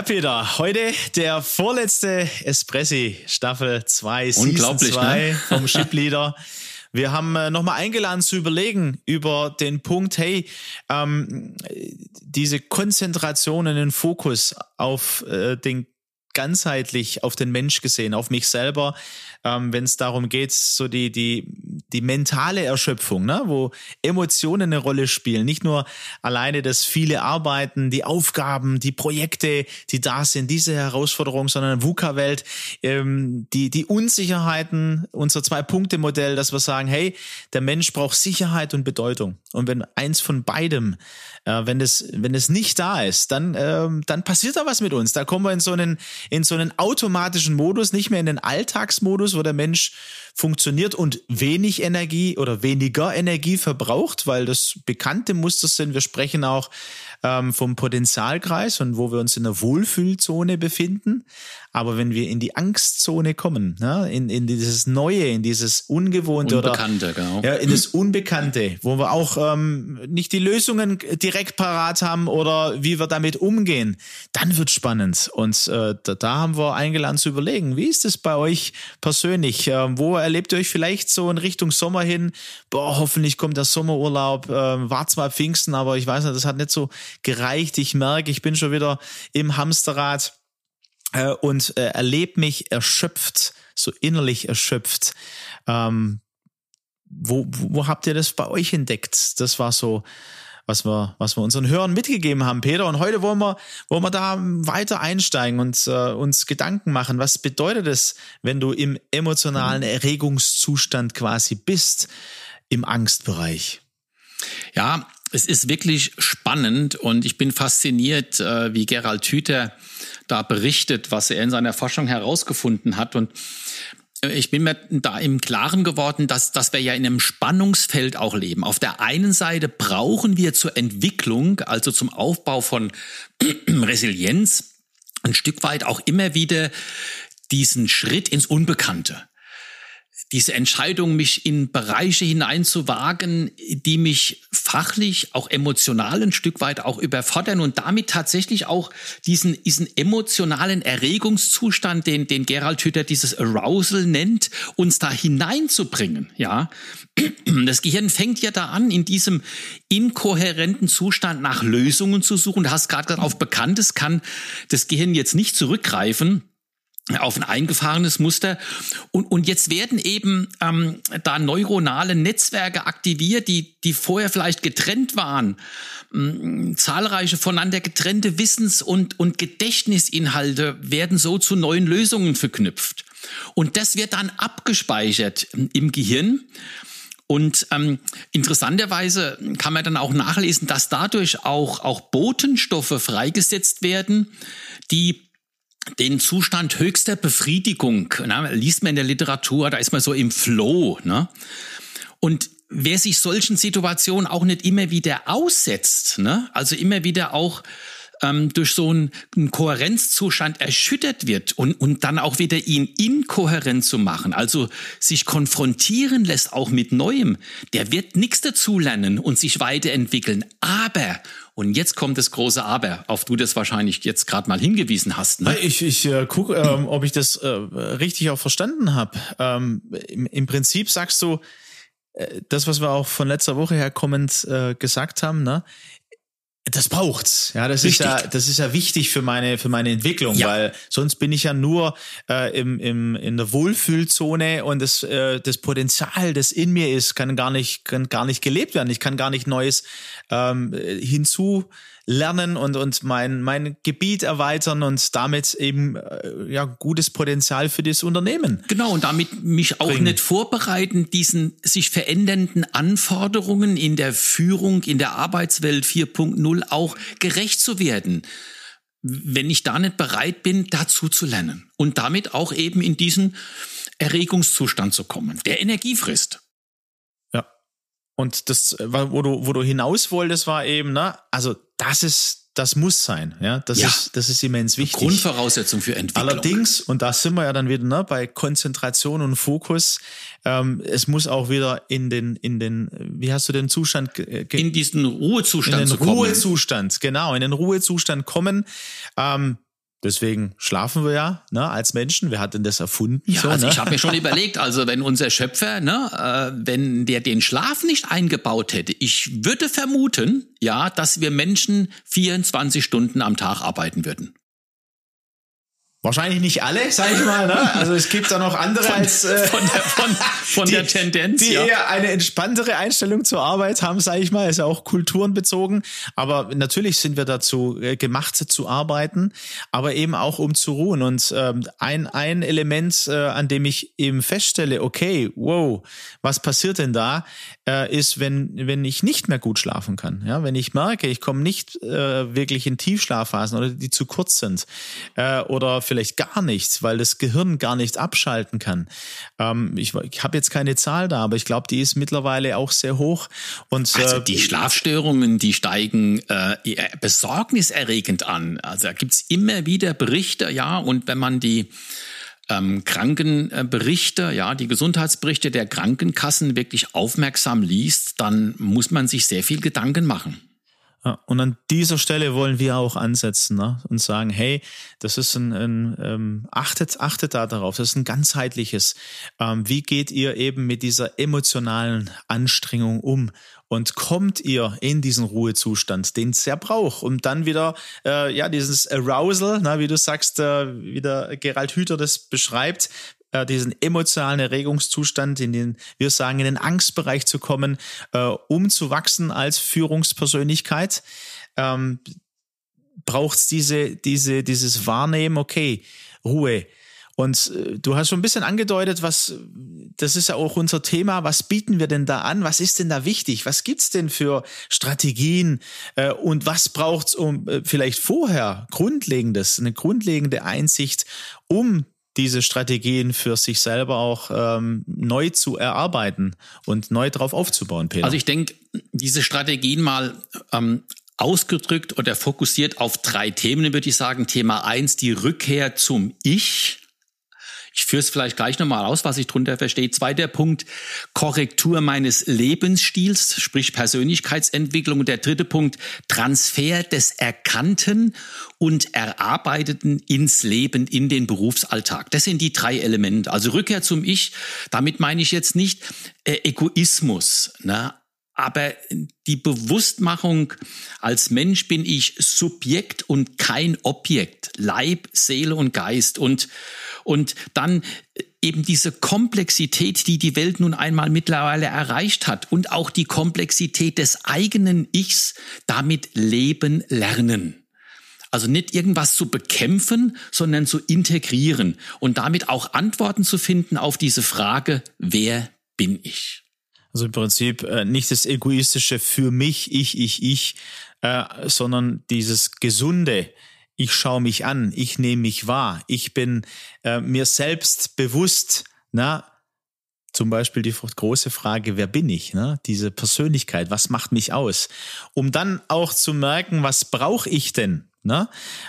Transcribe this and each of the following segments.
Ja, Peter, heute der vorletzte Espressi Staffel 2, Season 2 ne? vom Ship Leader. Wir haben äh, nochmal eingeladen zu überlegen über den Punkt, hey, ähm, diese Konzentration und den Fokus auf äh, den ganzheitlich auf den Mensch gesehen, auf mich selber, ähm, wenn es darum geht, so die, die, die mentale Erschöpfung, ne? wo Emotionen eine Rolle spielen. Nicht nur alleine das viele Arbeiten, die Aufgaben, die Projekte, die da sind, diese Herausforderung, sondern VUCA-Welt, ähm, die, die Unsicherheiten, unser Zwei-Punkte-Modell, dass wir sagen, hey, der Mensch braucht Sicherheit und Bedeutung. Und wenn eins von beidem, äh, wenn es, wenn es nicht da ist, dann, ähm, dann passiert da was mit uns. Da kommen wir in so einen, in so einen automatischen Modus, nicht mehr in den Alltagsmodus, wo der Mensch funktioniert und wenig Energie oder weniger Energie verbraucht, weil das bekannte Muster sind. Wir sprechen auch ähm, vom Potenzialkreis und wo wir uns in der Wohlfühlzone befinden. Aber wenn wir in die Angstzone kommen, ne, in, in dieses Neue, in dieses Ungewohnte Unbekannte, oder genau. ja, in das Unbekannte, wo wir auch ähm, nicht die Lösungen direkt parat haben oder wie wir damit umgehen, dann wird spannend. Und äh, da, da haben wir eingeladen zu überlegen, wie ist es bei euch persönlich? Äh, wo erlebt ihr euch vielleicht so in Richtung Sommer hin? Boah, hoffentlich kommt der Sommerurlaub. Äh, war zwar Pfingsten, aber ich weiß nicht, das hat nicht so gereicht. Ich merke, ich bin schon wieder im Hamsterrad äh, und äh, erlebe mich erschöpft, so innerlich erschöpft. Ähm, wo, wo habt ihr das bei euch entdeckt? Das war so, was wir, was wir unseren Hörern mitgegeben haben, Peter. Und heute wollen wir, wollen wir da weiter einsteigen und äh, uns Gedanken machen. Was bedeutet es, wenn du im emotionalen Erregungszustand quasi bist, im Angstbereich? Ja, es ist wirklich spannend und ich bin fasziniert, äh, wie Gerald Hüther da berichtet, was er in seiner Forschung herausgefunden hat. Und ich bin mir da im Klaren geworden, dass, dass wir ja in einem Spannungsfeld auch leben. Auf der einen Seite brauchen wir zur Entwicklung, also zum Aufbau von Resilienz, ein Stück weit auch immer wieder diesen Schritt ins Unbekannte diese Entscheidung, mich in Bereiche hineinzuwagen, die mich fachlich, auch emotional ein Stück weit auch überfordern und damit tatsächlich auch diesen, diesen emotionalen Erregungszustand, den, den Gerald Hütter dieses Arousal nennt, uns da hineinzubringen, ja. Das Gehirn fängt ja da an, in diesem inkohärenten Zustand nach Lösungen zu suchen. Du hast gerade gesagt, auf Bekanntes kann das Gehirn jetzt nicht zurückgreifen auf ein eingefahrenes Muster. Und, und jetzt werden eben ähm, da neuronale Netzwerke aktiviert, die, die vorher vielleicht getrennt waren. Ähm, zahlreiche voneinander getrennte Wissens- und, und Gedächtnisinhalte werden so zu neuen Lösungen verknüpft. Und das wird dann abgespeichert im Gehirn. Und ähm, interessanterweise kann man dann auch nachlesen, dass dadurch auch, auch Botenstoffe freigesetzt werden, die den Zustand höchster Befriedigung, ne, liest man in der Literatur, da ist man so im Flow. Ne? Und wer sich solchen Situationen auch nicht immer wieder aussetzt, ne? also immer wieder auch ähm, durch so einen, einen Kohärenzzustand erschüttert wird und, und dann auch wieder ihn inkohärent zu machen, also sich konfrontieren lässt auch mit Neuem, der wird nichts dazulernen und sich weiterentwickeln. Aber und jetzt kommt das große Aber, auf du das wahrscheinlich jetzt gerade mal hingewiesen hast. Ne? Ich, ich äh, gucke, ähm, ob ich das äh, richtig auch verstanden habe. Ähm, im, Im Prinzip sagst du, äh, das, was wir auch von letzter Woche her kommend äh, gesagt haben, ne? Das braucht's. Ja, das Richtig. ist ja, das ist ja wichtig für meine, für meine Entwicklung, ja. weil sonst bin ich ja nur äh, im, im, in der Wohlfühlzone und das, äh, das Potenzial, das in mir ist, kann gar nicht, kann gar nicht gelebt werden. Ich kann gar nicht Neues ähm, hinzu lernen und, und mein, mein Gebiet erweitern und damit eben äh, ja, gutes Potenzial für das Unternehmen. Genau, und damit mich auch bringen. nicht vorbereiten, diesen sich verändernden Anforderungen in der Führung, in der Arbeitswelt 4.0 auch gerecht zu werden wenn ich da nicht bereit bin, dazu zu lernen und damit auch eben in diesen Erregungszustand zu kommen, der Energie frisst. Und das, wo du, wo du hinaus wolltest, war eben, ne, also das ist, das muss sein, ja, das ja. ist, das ist immens wichtig. Grundvoraussetzung für Entwicklung. Allerdings, und da sind wir ja dann wieder, ne, bei Konzentration und Fokus, ähm, es muss auch wieder in den, in den, wie hast du den Zustand? In diesen Ruhezustand in den Ruhezustand, genau, in den Ruhezustand kommen. Ähm, Deswegen schlafen wir ja ne, als Menschen. Wer hat denn das erfunden? Ja, so, also ne? ich habe mir schon überlegt, also wenn unser Schöpfer, ne, äh, wenn der den Schlaf nicht eingebaut hätte, ich würde vermuten, ja, dass wir Menschen 24 Stunden am Tag arbeiten würden. Wahrscheinlich nicht alle, sag ich mal. Ne? Also es gibt da noch andere von, als äh, von, der, von, von die, der Tendenz, die ja. eher eine entspanntere Einstellung zur Arbeit haben, sage ich mal. Ist ja auch kulturenbezogen. Aber natürlich sind wir dazu äh, gemacht zu arbeiten, aber eben auch um zu ruhen. Und ähm, ein ein Element, äh, an dem ich eben feststelle, okay, wow, was passiert denn da, äh, ist, wenn wenn ich nicht mehr gut schlafen kann. Ja, wenn ich merke, ich komme nicht äh, wirklich in Tiefschlafphasen oder die zu kurz sind äh, oder vielleicht gar nichts, weil das Gehirn gar nicht abschalten kann. Ähm, ich ich habe jetzt keine Zahl da, aber ich glaube, die ist mittlerweile auch sehr hoch. Und, also äh, die Schlafstörungen, die steigen äh, besorgniserregend an. Also da gibt's immer wieder Berichte, ja, und wenn man die ähm, Krankenberichte, ja, die Gesundheitsberichte der Krankenkassen wirklich aufmerksam liest, dann muss man sich sehr viel Gedanken machen. Und an dieser Stelle wollen wir auch ansetzen ne? und sagen, hey, das ist ein, ein ähm, achtet, achtet da darauf, das ist ein ganzheitliches. Ähm, wie geht ihr eben mit dieser emotionalen Anstrengung um? Und kommt ihr in diesen Ruhezustand, den es ja braucht, um dann wieder äh, ja dieses Arousal, na, wie du sagst, äh, wie der Gerald Hüther das beschreibt, äh, diesen emotionalen Erregungszustand, in den wir sagen, in den Angstbereich zu kommen, äh, um zu wachsen als Führungspersönlichkeit, ähm, braucht es diese, diese, dieses Wahrnehmen, okay, Ruhe. Und äh, du hast schon ein bisschen angedeutet, was, das ist ja auch unser Thema, was bieten wir denn da an? Was ist denn da wichtig? Was gibt's denn für Strategien? Äh, und was braucht's um äh, vielleicht vorher Grundlegendes, eine grundlegende Einsicht, um diese Strategien für sich selber auch ähm, neu zu erarbeiten und neu drauf aufzubauen, Peter? Also ich denke, diese Strategien mal ähm, ausgedrückt oder fokussiert auf drei Themen, würde ich sagen. Thema eins, die Rückkehr zum Ich. Ich führe es vielleicht gleich nochmal aus, was ich drunter verstehe. Zweiter Punkt, Korrektur meines Lebensstils, sprich Persönlichkeitsentwicklung. Und der dritte Punkt, Transfer des Erkannten und Erarbeiteten ins Leben, in den Berufsalltag. Das sind die drei Elemente. Also Rückkehr zum Ich, damit meine ich jetzt nicht äh, Egoismus, ne? Aber die Bewusstmachung als Mensch bin ich Subjekt und kein Objekt, Leib, Seele und Geist und und dann eben diese Komplexität, die die Welt nun einmal mittlerweile erreicht hat und auch die Komplexität des eigenen Ichs damit leben lernen. Also nicht irgendwas zu bekämpfen, sondern zu integrieren und damit auch Antworten zu finden auf diese Frage, wer bin ich? Also im Prinzip äh, nicht das Egoistische für mich, ich, ich, ich, äh, sondern dieses Gesunde. Ich schaue mich an, ich nehme mich wahr, ich bin äh, mir selbst bewusst, na, zum Beispiel die große Frage, wer bin ich? Ne? Diese Persönlichkeit, was macht mich aus? Um dann auch zu merken, was brauche ich denn? Ne?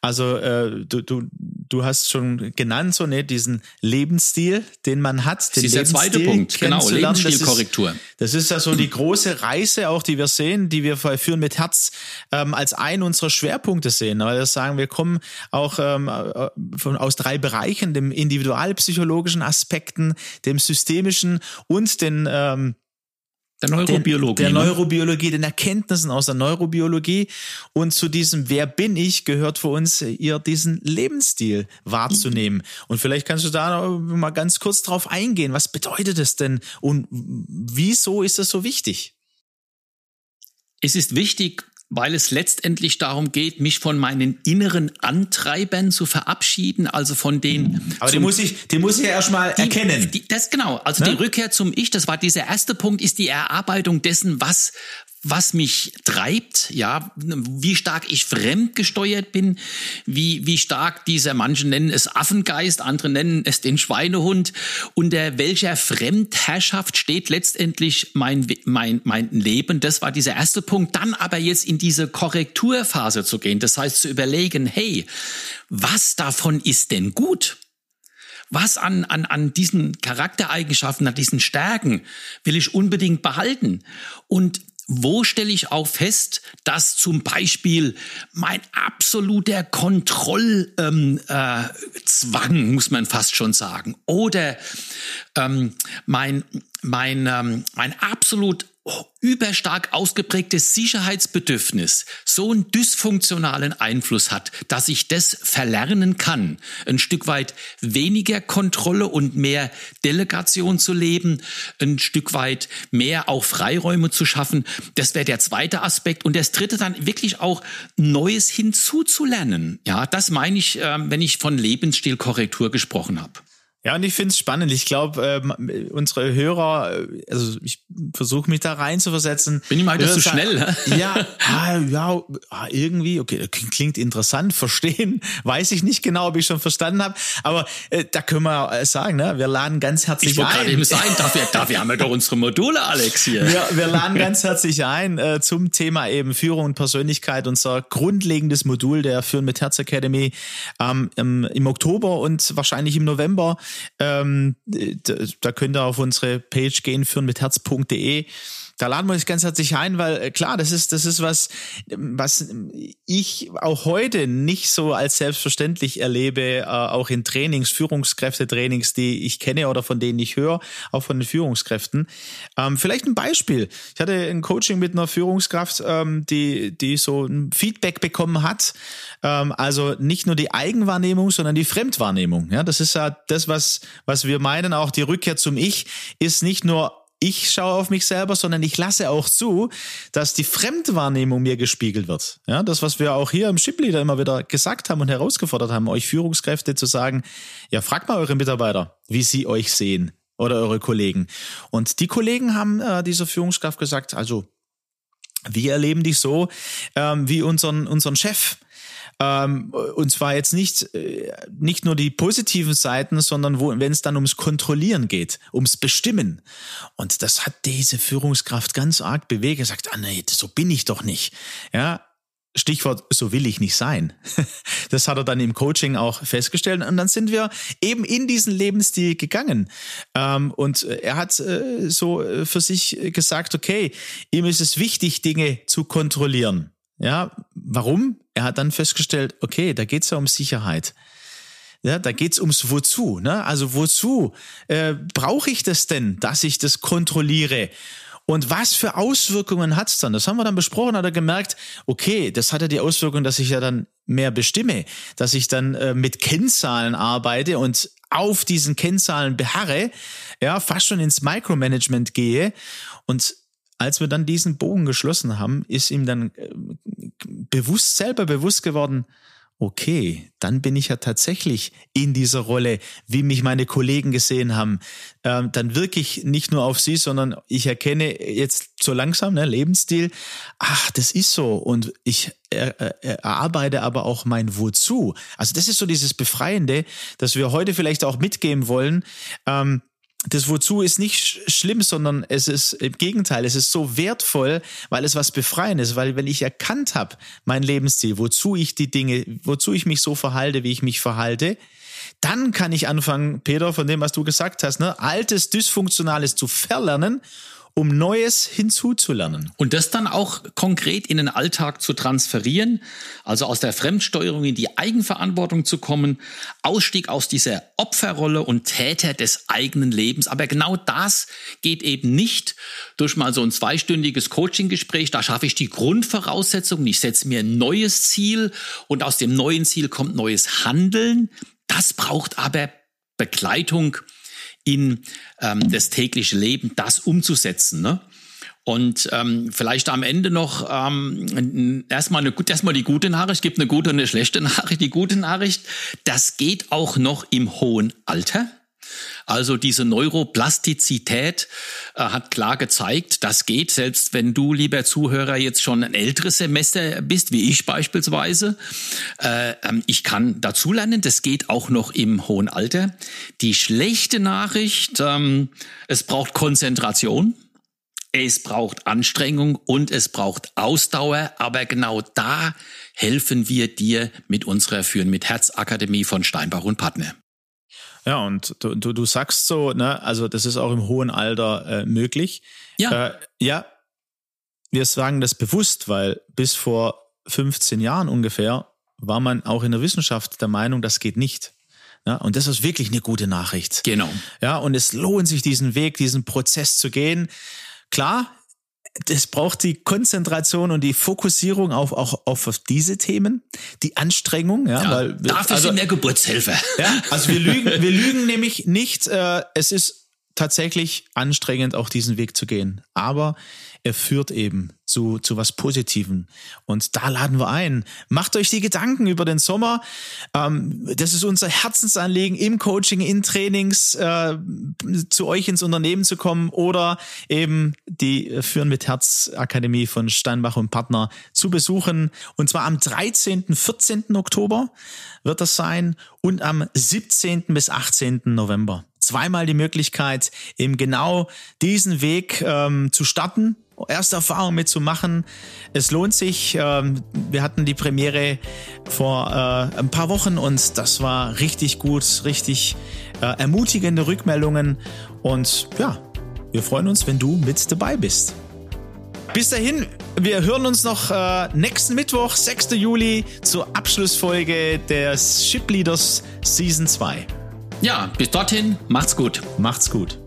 Also äh, du, du, du hast schon genannt, so ne, diesen Lebensstil, den man hat. Den das ist der zweite Punkt, genau, Lebensstilkorrektur. Das, das ist ja so die große Reise auch, die wir sehen, die wir führen mit Herz ähm, als einen unserer Schwerpunkte sehen. Weil wir sagen, wir kommen auch ähm, äh, von, aus drei Bereichen, dem individualpsychologischen Aspekten, dem systemischen und den ähm, der Neurobiologie. Den, der ne? Neurobiologie, den Erkenntnissen aus der Neurobiologie. Und zu diesem Wer bin ich gehört für uns, ihr diesen Lebensstil wahrzunehmen. Und vielleicht kannst du da mal ganz kurz drauf eingehen. Was bedeutet es denn und wieso ist das so wichtig? Es ist wichtig, weil es letztendlich darum geht, mich von meinen inneren Antreibern zu verabschieden, also von den. Aber den muss ich, den muss ich ja erstmal erkennen. Die, das genau. Also ne? die Rückkehr zum Ich, das war dieser erste Punkt, ist die Erarbeitung dessen, was was mich treibt, ja, wie stark ich fremdgesteuert bin, wie, wie stark dieser, manche nennen es Affengeist, andere nennen es den Schweinehund, unter welcher Fremdherrschaft steht letztendlich mein, mein, mein Leben. Das war dieser erste Punkt. Dann aber jetzt in diese Korrekturphase zu gehen, das heißt zu überlegen, hey, was davon ist denn gut? Was an, an, an diesen Charaktereigenschaften, an diesen Stärken will ich unbedingt behalten? Und wo stelle ich auch fest, dass zum Beispiel mein absoluter Kontrollzwang, ähm, äh, muss man fast schon sagen, oder ähm, mein, mein, ähm, mein absolut überstark ausgeprägtes Sicherheitsbedürfnis so einen dysfunktionalen Einfluss hat, dass ich das verlernen kann, ein Stück weit weniger Kontrolle und mehr Delegation zu leben, ein Stück weit mehr auch Freiräume zu schaffen. Das wäre der zweite Aspekt. Und das dritte dann wirklich auch Neues hinzuzulernen. Ja, das meine ich, ähm, wenn ich von Lebensstilkorrektur gesprochen habe. Ja, und ich finde es spannend. Ich glaube, ähm, unsere Hörer, äh, also ich versuche mich da rein zu versetzen. Bin ich mal zu schnell? Ne? Ja, ah, ja, ah, irgendwie, okay, klingt interessant, verstehen, weiß ich nicht genau, ob ich schon verstanden habe, aber äh, da können wir äh, sagen, ne, wir laden ganz herzlich ich ein. Ich gerade eben sagen, dafür, dafür haben wir doch unsere Module, Alex, hier. Wir, wir laden ganz herzlich ein äh, zum Thema eben Führung und Persönlichkeit, unser grundlegendes Modul der Führen mit Herz Academy ähm, im, im Oktober und wahrscheinlich im November ähm, da könnt ihr auf unsere Page gehen, führen mit Herz.de. Da laden wir euch ganz herzlich ein, weil äh, klar, das ist, das ist was, was ich auch heute nicht so als selbstverständlich erlebe, äh, auch in Trainings, Führungskräftetrainings, die ich kenne oder von denen ich höre, auch von den Führungskräften. Ähm, vielleicht ein Beispiel. Ich hatte ein Coaching mit einer Führungskraft, ähm, die, die so ein Feedback bekommen hat. Ähm, also nicht nur die Eigenwahrnehmung, sondern die Fremdwahrnehmung. Ja, das ist ja das, was, was wir meinen, auch die Rückkehr zum Ich ist nicht nur ich schaue auf mich selber, sondern ich lasse auch zu, dass die Fremdwahrnehmung mir gespiegelt wird. Ja, das, was wir auch hier im Shipleader immer wieder gesagt haben und herausgefordert haben, euch Führungskräfte zu sagen, ja, fragt mal eure Mitarbeiter, wie sie euch sehen oder eure Kollegen. Und die Kollegen haben äh, dieser Führungskraft gesagt, also wir erleben dich so ähm, wie unseren, unseren Chef. Ähm, und zwar jetzt nicht, äh, nicht nur die positiven Seiten, sondern wenn es dann ums Kontrollieren geht, ums Bestimmen. Und das hat diese Führungskraft ganz arg bewegt. Er sagt, ah nee, so bin ich doch nicht. Ja, Stichwort, so will ich nicht sein. Das hat er dann im Coaching auch festgestellt. Und dann sind wir eben in diesen Lebensstil gegangen. Ähm, und er hat äh, so für sich gesagt, okay, ihm ist es wichtig, Dinge zu kontrollieren. Ja, warum? Er hat dann festgestellt, okay, da geht's ja um Sicherheit. Ja, da geht's ums Wozu. Ne? Also wozu äh, brauche ich das denn, dass ich das kontrolliere? Und was für Auswirkungen hat's dann? Das haben wir dann besprochen, hat er gemerkt, okay, das hat ja die Auswirkung, dass ich ja dann mehr bestimme, dass ich dann äh, mit Kennzahlen arbeite und auf diesen Kennzahlen beharre, ja, fast schon ins Micromanagement gehe. Und als wir dann diesen Bogen geschlossen haben, ist ihm dann äh, bewusst, selber bewusst geworden, okay, dann bin ich ja tatsächlich in dieser Rolle, wie mich meine Kollegen gesehen haben. Ähm, dann wirklich nicht nur auf sie, sondern ich erkenne jetzt so langsam, ne, Lebensstil, ach, das ist so. Und ich er, er, erarbeite aber auch mein Wozu. Also das ist so dieses Befreiende, dass wir heute vielleicht auch mitgeben wollen. Ähm, das Wozu ist nicht schlimm, sondern es ist im Gegenteil, es ist so wertvoll, weil es was Befreiendes, weil wenn ich erkannt habe, mein Lebensziel, wozu ich die Dinge, wozu ich mich so verhalte, wie ich mich verhalte, dann kann ich anfangen, Peter, von dem, was du gesagt hast, ne, altes, dysfunktionales zu verlernen um Neues hinzuzulernen. Und das dann auch konkret in den Alltag zu transferieren, also aus der Fremdsteuerung in die Eigenverantwortung zu kommen, Ausstieg aus dieser Opferrolle und Täter des eigenen Lebens. Aber genau das geht eben nicht durch mal so ein zweistündiges Coaching-Gespräch. Da schaffe ich die Grundvoraussetzungen. Ich setze mir ein neues Ziel und aus dem neuen Ziel kommt neues Handeln. Das braucht aber Begleitung in ähm, das tägliche Leben, das umzusetzen. Ne? Und ähm, vielleicht am Ende noch ähm, erstmal, eine, erstmal die gute Nachricht, gibt eine gute und eine schlechte Nachricht. Die gute Nachricht, das geht auch noch im hohen Alter. Also diese Neuroplastizität äh, hat klar gezeigt, das geht, selbst wenn du, lieber Zuhörer, jetzt schon ein älteres Semester bist, wie ich beispielsweise. Äh, ähm, ich kann dazulernen, das geht auch noch im hohen Alter. Die schlechte Nachricht, ähm, es braucht Konzentration. Es braucht Anstrengung und es braucht Ausdauer, aber genau da helfen wir dir mit unserer Führen mit Herz Akademie von Steinbach und Partner. Ja, und du, du, du sagst so, ne, also das ist auch im hohen Alter äh, möglich. Ja. Äh, ja, wir sagen das bewusst, weil bis vor 15 Jahren ungefähr war man auch in der Wissenschaft der Meinung, das geht nicht. Ja, und das ist wirklich eine gute Nachricht. Genau. Ja, und es lohnt sich, diesen Weg, diesen Prozess zu gehen. Klar, das braucht die Konzentration und die Fokussierung auf, auch auf diese Themen, die Anstrengung. Ja, ja weil dafür also, sind wir Geburtshelfer. Ja, also wir lügen, wir lügen nämlich nicht. Äh, es ist tatsächlich anstrengend, auch diesen Weg zu gehen. Aber er führt eben zu, zu was Positivem. Und da laden wir ein. Macht euch die Gedanken über den Sommer. Ähm, das ist unser Herzensanliegen im Coaching, in Trainings, äh, zu euch ins Unternehmen zu kommen oder eben die Führen mit Herz Akademie von Steinbach und Partner zu besuchen. Und zwar am 13., 14. Oktober wird das sein und am 17. bis 18. November zweimal die Möglichkeit, eben genau diesen Weg ähm, zu starten erste Erfahrung mitzumachen. Es lohnt sich. Ähm, wir hatten die Premiere vor äh, ein paar Wochen und das war richtig gut, richtig äh, ermutigende Rückmeldungen. Und ja, wir freuen uns, wenn du mit dabei bist. Bis dahin, wir hören uns noch äh, nächsten Mittwoch, 6. Juli, zur Abschlussfolge des Ship Leaders Season 2. Ja, bis dorthin, macht's gut. Macht's gut.